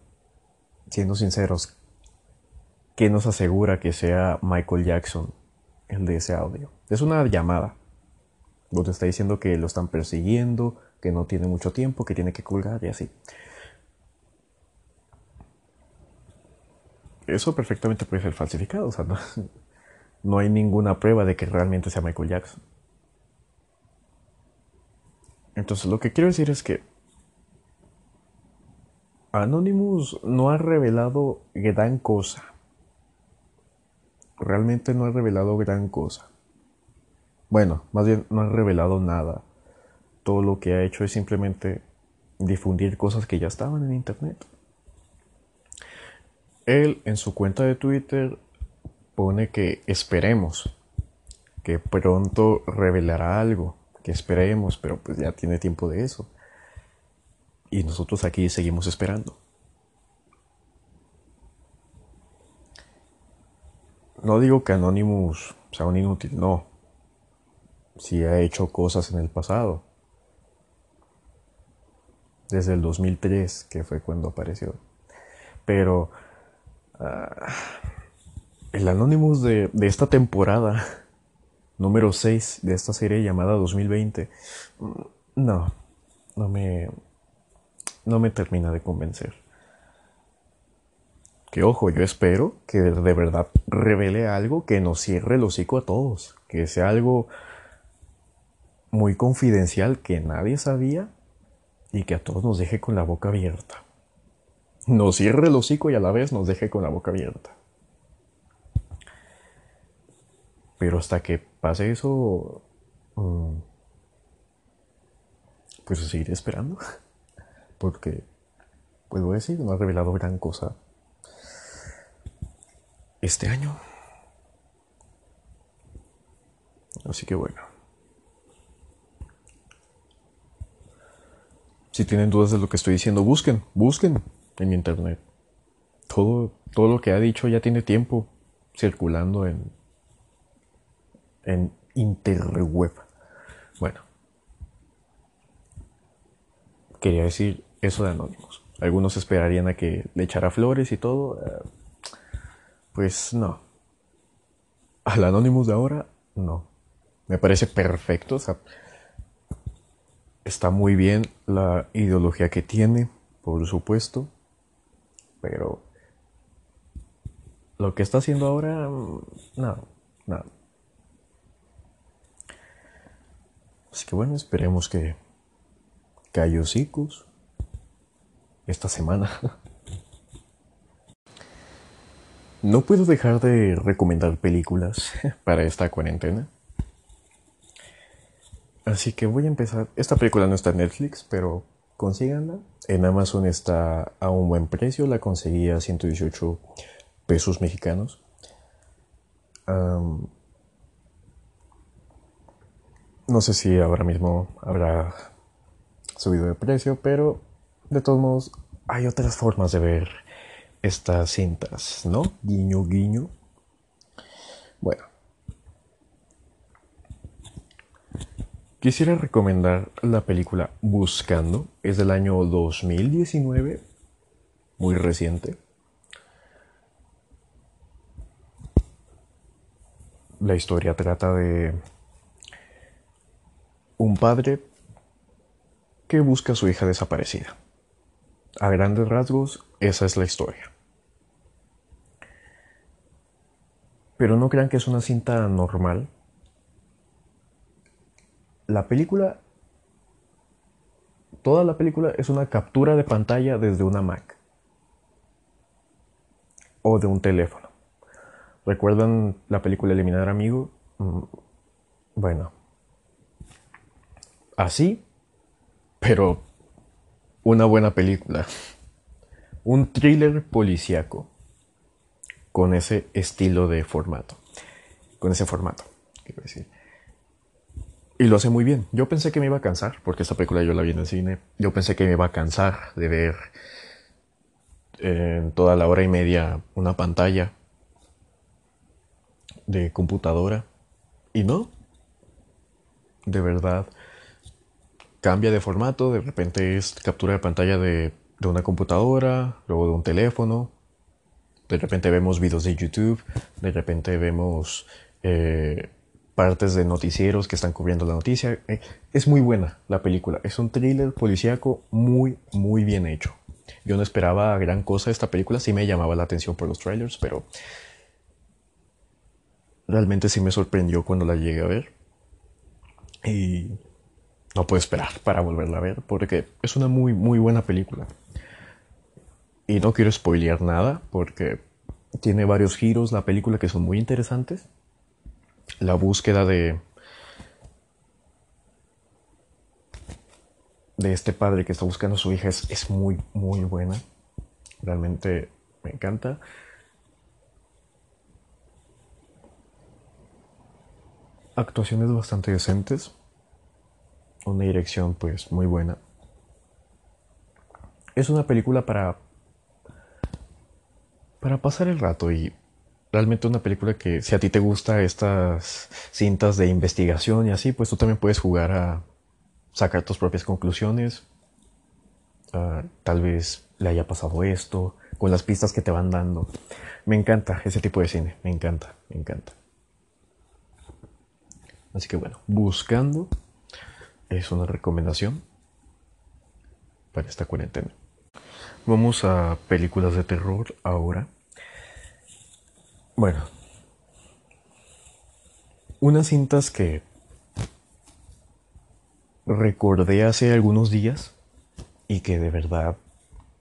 siendo sinceros, ¿qué nos asegura que sea Michael Jackson el de ese audio? Es una llamada donde está diciendo que lo están persiguiendo, que no tiene mucho tiempo, que tiene que colgar y así. Eso perfectamente puede ser falsificado, o sea, no, hay ninguna prueba de que realmente sea Michael Jackson. Entonces lo que quiero decir es que Anonymous no ha revelado gran cosa. Realmente no ha revelado gran cosa. Bueno, más bien no ha revelado nada. Todo lo que ha hecho es simplemente difundir cosas que ya estaban en internet. Él en su cuenta de Twitter pone que esperemos, que pronto revelará algo, que esperemos, pero pues ya tiene tiempo de eso. Y nosotros aquí seguimos esperando. No digo que Anonymous sea un inútil, no si ha hecho cosas en el pasado. Desde el 2003, que fue cuando apareció. Pero ah, el Anonymous de, de, esta temporada, número 6 de esta serie llamada 2020, mm, no, no me, no me termina de convencer. Que ojo, yo espero que de verdad revele algo que nos cierre el hocico a todos, que sea algo muy confidencial que nadie sabía y que a todos nos deje con la boca abierta. Nos cierre el hocico y a la vez nos deje con la boca abierta. Pero hasta que pase eso, mm, pues seguiré esperando. Porque, puedo decir, no ha revelado gran cosa este año. Así que bueno. Si tienen dudas de lo que estoy diciendo, busquen, busquen en internet. Todo, todo lo que ha dicho ya tiene tiempo circulando en, en interweb. Bueno, quería decir eso de Anónimos. Algunos esperarían a que le echara flores y todo. Eh, pues no. Al Anónimos de ahora, no. Me parece perfecto. O sea, Está muy bien la ideología que tiene, por supuesto, pero lo que está haciendo ahora, mm, nada, nada. Así que bueno, esperemos que Cayosicus esta semana. No puedo dejar de recomendar películas para esta cuarentena. Así que voy a empezar. Esta película no está en Netflix, pero consíganla. En Amazon está a un buen precio. La conseguí a 118 pesos mexicanos. no sé si ahora mismo habrá subido de precio, pero de todos modos hay otras formas de ver estas cintas, ¿no? Guiño, guiño. Bueno, Quisiera recomendar la película Buscando, es del año 2019, muy reciente. La historia trata de un padre que busca a su hija desaparecida. A grandes rasgos, esa es la historia. Pero no crean que es una cinta normal. La película, toda la película es una captura de pantalla desde una Mac o de un teléfono. ¿Recuerdan la película Eliminar Amigo? Mm, bueno, así, pero una buena película. Un thriller policíaco con ese estilo de formato. Con ese formato, quiero decir. Y lo hace muy bien. Yo pensé que me iba a cansar, porque esta película yo la vi en el cine. Yo pensé que me iba a cansar de ver en toda la hora y media una pantalla de computadora. Y no. De verdad. Cambia de formato. De repente es captura de pantalla de, de una computadora, luego de un teléfono. De repente vemos videos de YouTube. De repente vemos eh, partes de noticieros que están cubriendo la noticia. Eh, es muy buena la película. Es un thriller policíaco muy, muy bien hecho. Yo no esperaba gran cosa de esta película. Sí me llamaba la atención por los trailers, pero realmente sí me sorprendió cuando la llegué a ver. Y no puedo esperar para volverla a ver porque es una muy, muy buena película. Y no quiero spoilear nada porque tiene varios giros la película que son muy interesantes. La búsqueda de de este padre que está buscando a su hija es, es muy, muy buena. Realmente me encanta. Actuaciones bastante decentes. Una dirección pues muy buena. Es una película para para pasar el rato y realmente una película que si a ti te gusta estas cintas de investigación y así, pues tú también puedes jugar a sacar tus propias conclusiones. Ah, tal vez le haya pasado esto, con las pistas que te van dando. Me encanta ese tipo de cine, me encanta, me encanta. Así que bueno, buscando es una recomendación para esta cuarentena. Vamos a películas de terror ahora. Bueno, unas cintas que recordé hace algunos días y que de verdad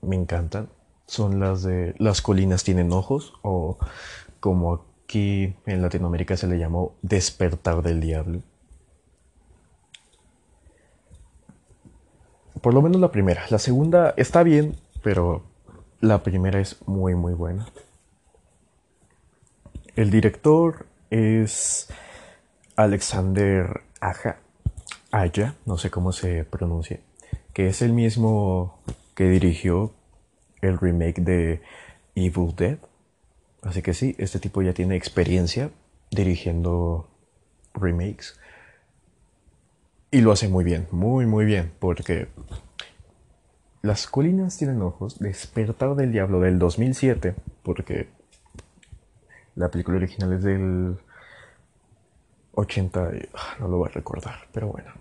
me encantan son las de Las colinas tienen ojos o como aquí en Latinoamérica se le llamó Despertar del Diablo. Por lo menos la primera. La segunda está bien, pero la primera es muy muy buena. El director es Alexander Aja, Aya, no sé cómo se pronuncia, que es el mismo que dirigió el remake de Evil Dead. Así que sí, este tipo ya tiene experiencia dirigiendo remakes. Y lo hace muy bien, muy muy bien, porque las colinas tienen ojos, Despertar del Diablo del 2007, porque la película original es del 80, ah, no lo voy a recordar, pero bueno.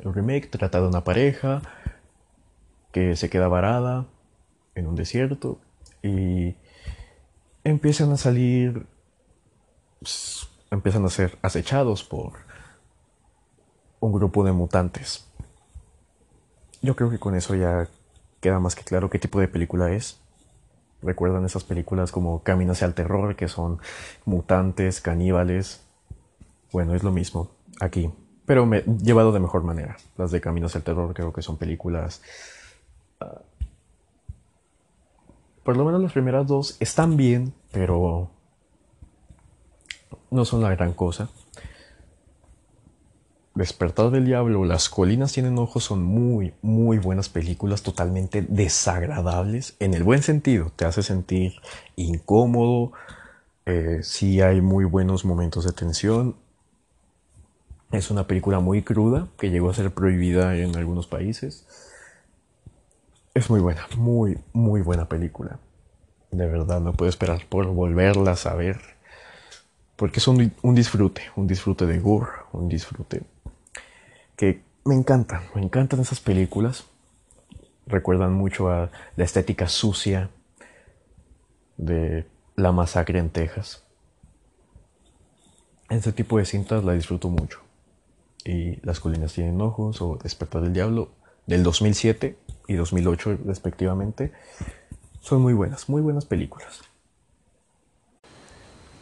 El remake trata de una pareja que se queda varada en un desierto y empiezan a salir, empiezan a ser acechados por un grupo de mutantes yo creo que con eso ya queda más que claro qué tipo de película es. Recuerdan esas películas como Camino hacia el terror, que son mutantes, caníbales. Bueno, es lo mismo aquí, pero me, llevado de mejor manera. Las de Camino hacia el terror creo que son películas... Ah, por lo menos las primeras dos están bien, pero no son la gran cosa. Despertar del Diablo, Las Colinas Tienen Ojos son muy, muy buenas películas, totalmente desagradables, en el buen sentido, te hace sentir incómodo, eh, sí hay muy buenos momentos de tensión. Es una película muy cruda que llegó a ser prohibida en algunos países. Es muy buena, muy, muy buena película. De verdad, no puedo esperar por volverlas a ver. Porque es un, disfrute, un disfrute de gore, un disfrute que me encantan, me encantan esas películas. recuerdan mucho a la estética sucia de la masacre en Texas. Este tipo de cintas la disfruto mucho. Y Las colinas tienen ojos o Despertar del Diablo del 2007 y 2008 respectivamente son muy buenas, muy buenas películas.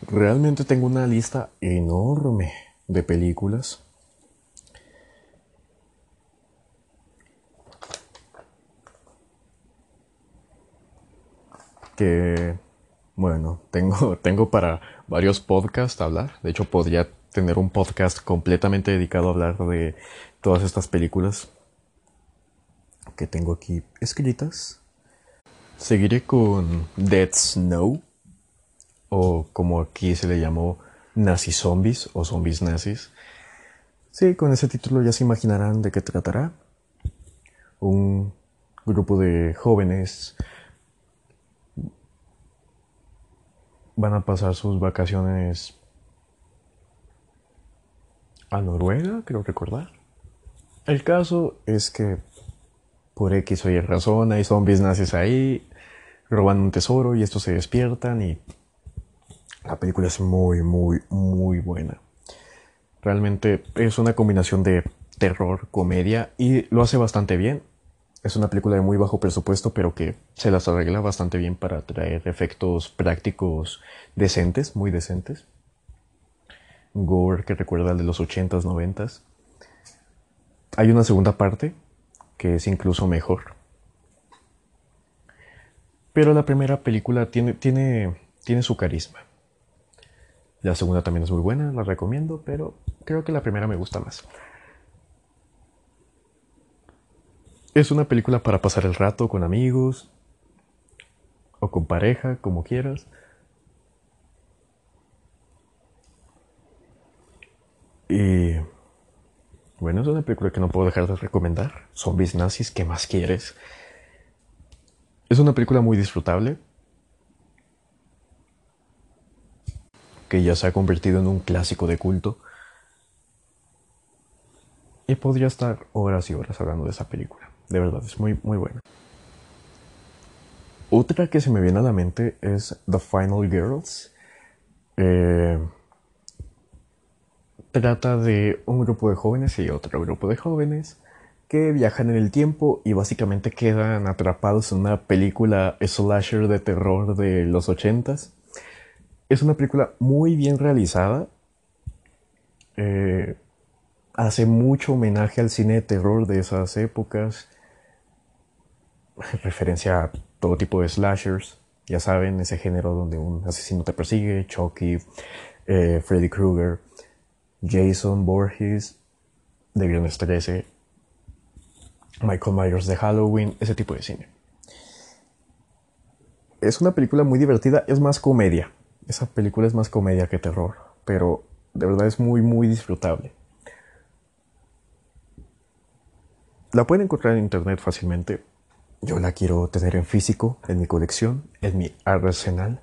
Realmente tengo una lista enorme de películas que, bueno, tengo, tengo para varios podcasts hablar. De hecho, podría tener un podcast completamente dedicado a hablar de todas estas películas que tengo aquí escritas. Seguiré con Dead Snow, o como aquí se le llamó Nazi Zombies o Zombies Nazis. Sí, con ese título ya se imaginarán de qué tratará. Un grupo de jóvenes van a pasar sus vacaciones a Noruega, creo recordar. El caso es que por X o Y razón hay zombies nazis ahí, roban un tesoro y estos se despiertan y la película es muy, muy, muy buena. Realmente es una combinación de terror, comedia y lo hace bastante bien. Es una película de muy bajo presupuesto, pero que se las arregla bastante bien para traer efectos prácticos decentes, muy decentes. Gore que recuerda al de los 80s, 90s. Hay una segunda parte que es incluso mejor. Pero la primera película tiene, tiene, tiene su carisma. La segunda también es muy buena, la recomiendo, pero creo que la primera me gusta más. Es una película para pasar el rato con amigos o con pareja, como quieras. Y bueno, es una película que no puedo dejar de recomendar. Zombies nazis, ¿qué más quieres? Es una película muy disfrutable. Que ya se ha convertido en un clásico de culto. Y podría estar horas y horas hablando de esa película. De verdad, es muy, muy buena. Otra que se me viene a la mente es The Final Girls. Eh, trata de un grupo de jóvenes y otro grupo de jóvenes que viajan en el tiempo y básicamente quedan atrapados en una película slasher de terror de los ochentas. Es una película muy bien realizada. Eh, hace mucho homenaje al cine de terror de esas épocas. Referencia a todo tipo de slashers. Ya saben, ese género donde un asesino te persigue, Chucky, eh, Freddy Krueger, Jason Borges de Viernes 13, Michael Myers de Halloween, ese tipo de cine. Es una película muy divertida, es más comedia. Esa película es más comedia que terror, pero de verdad es muy, muy disfrutable. La pueden encontrar en internet fácilmente. Yo la quiero tener en físico, en mi colección, en mi arsenal.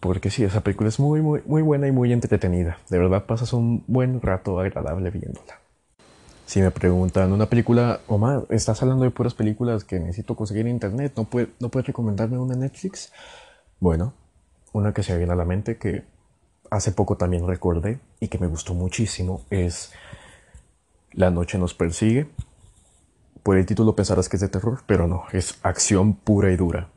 Porque sí, esa película es muy, muy, muy buena y muy entretenida. De verdad pasas un buen rato agradable viéndola. Si me preguntan una película, Omar, estás hablando de puras películas que necesito conseguir en internet, ¿no, ¿no puedes recomendarme una Netflix? Bueno, una que se viene a la mente que hace poco también recordé y que me gustó muchísimo es La noche nos persigue. Por el título pensarás que es de terror, pero no, es acción pura y dura.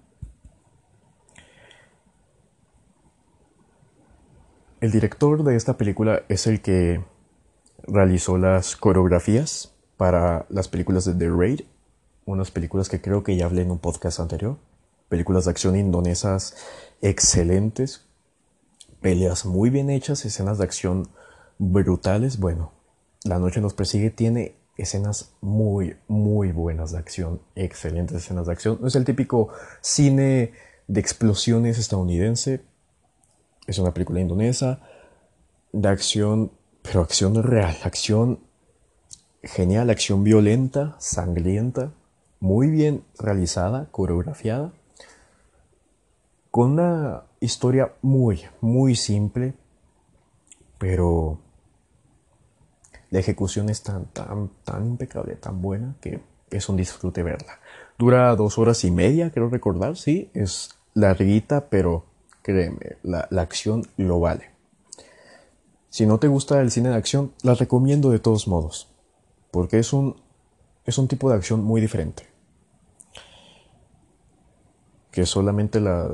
El director de esta película es el que realizó las coreografías para las películas de The Raid, unas películas que creo que ya hablé en un podcast anterior, películas de acción indonesas excelentes, peleas muy bien hechas, escenas de acción brutales, bueno, La noche nos persigue tiene escenas muy, muy buenas de acción, excelentes escenas de acción, no es el típico cine de explosiones estadounidense, es una película indonesa de acción, pero acción real, acción genial, acción violenta, sangrienta, muy bien realizada, coreografiada, con una historia muy, muy simple, pero la ejecución es tan, tan, tan impecable, tan buena que es un disfrute verla. Dura dos horas y media, quiero recordar, sí, es larguita, pero créeme, la, la acción lo vale. Si no te gusta el cine de acción, la recomiendo de todos modos, porque es un, es un tipo de acción muy diferente. Que solamente la,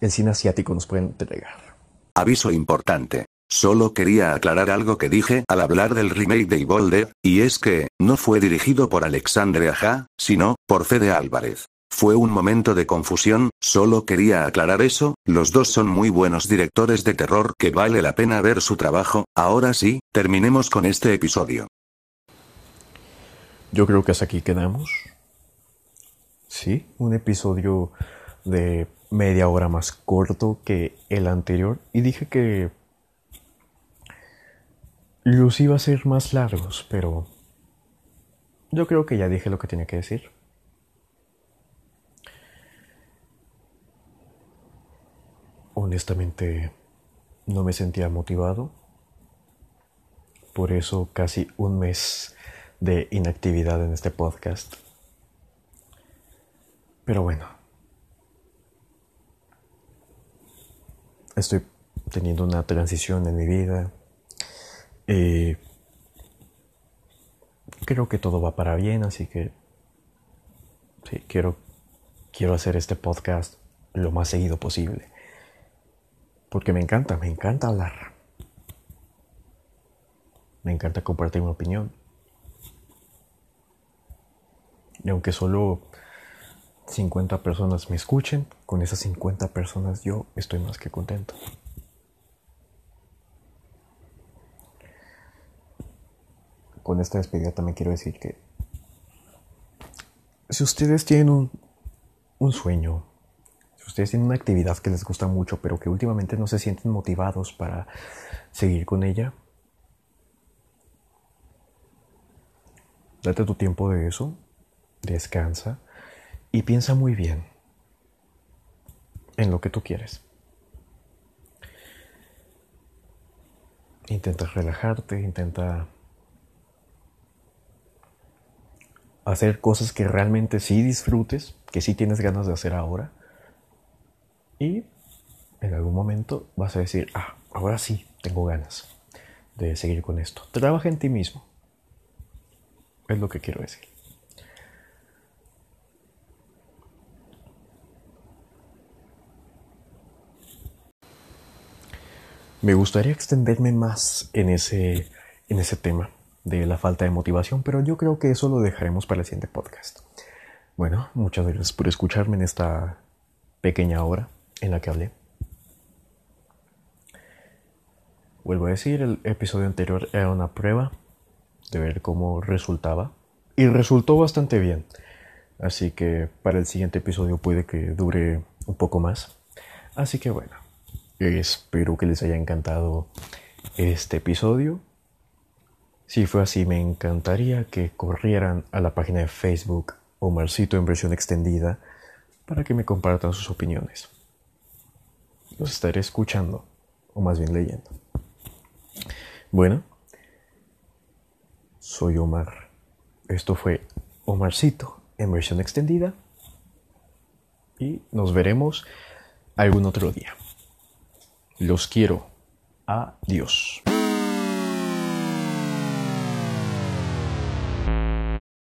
el cine asiático nos puede entregar. Aviso importante. Solo quería aclarar algo que dije al hablar del remake de Evolder, y es que, no fue dirigido por Alexandre Aja, sino, por Fede Álvarez. Fue un momento de confusión, solo quería aclarar eso, los dos son muy buenos directores de terror que vale la pena ver su trabajo, ahora sí, terminemos con este episodio. Yo creo que hasta aquí quedamos. Sí, un episodio de media hora más corto que el anterior y dije que los iba a ser más largos, pero yo creo que ya dije lo que tenía que decir. Honestamente, no me sentía motivado. Por eso casi un mes de inactividad en este podcast. Pero bueno. Estoy teniendo una transición en mi vida eh, creo que todo va para bien, así que sí, quiero, quiero hacer este podcast lo más seguido posible. Porque me encanta, me encanta hablar. Me encanta compartir mi opinión. Y aunque solo 50 personas me escuchen, con esas 50 personas yo estoy más que contento. con esta despedida también quiero decir que si ustedes tienen un, un sueño, ustedes tienen una actividad que les gusta mucho, pero que últimamente no se sienten motivados para seguir con ella, date tu tiempo de eso, descansa y piensa muy bien en lo que tú quieres. Intenta relajarte, intenta hacer cosas que realmente sí disfrutes, que sí tienes ganas de hacer ahora. Y en algún momento vas a decir, ah, ahora sí, tengo ganas de seguir con esto. Trabaja en ti mismo. Es lo que quiero decir. Me gustaría extenderme más en ese, en ese tema de la falta de motivación, pero yo creo que eso lo dejaremos para el siguiente podcast. Bueno, muchas gracias por escucharme en esta pequeña hora en la que hablé. Vuelvo a decir, el episodio anterior era una prueba de ver cómo resultaba y resultó bastante bien. Así que para el siguiente episodio puede que dure un poco más. Así que bueno, espero que les haya encantado este episodio si fue así, me encantaría que corrieran a la página de Facebook Omarcito en versión extendida para que me compartan sus opiniones. Los estaré escuchando, o más bien leyendo. Bueno, soy Omar. Esto fue Omarcito en versión extendida. Y nos veremos algún otro día. Los quiero. Adiós.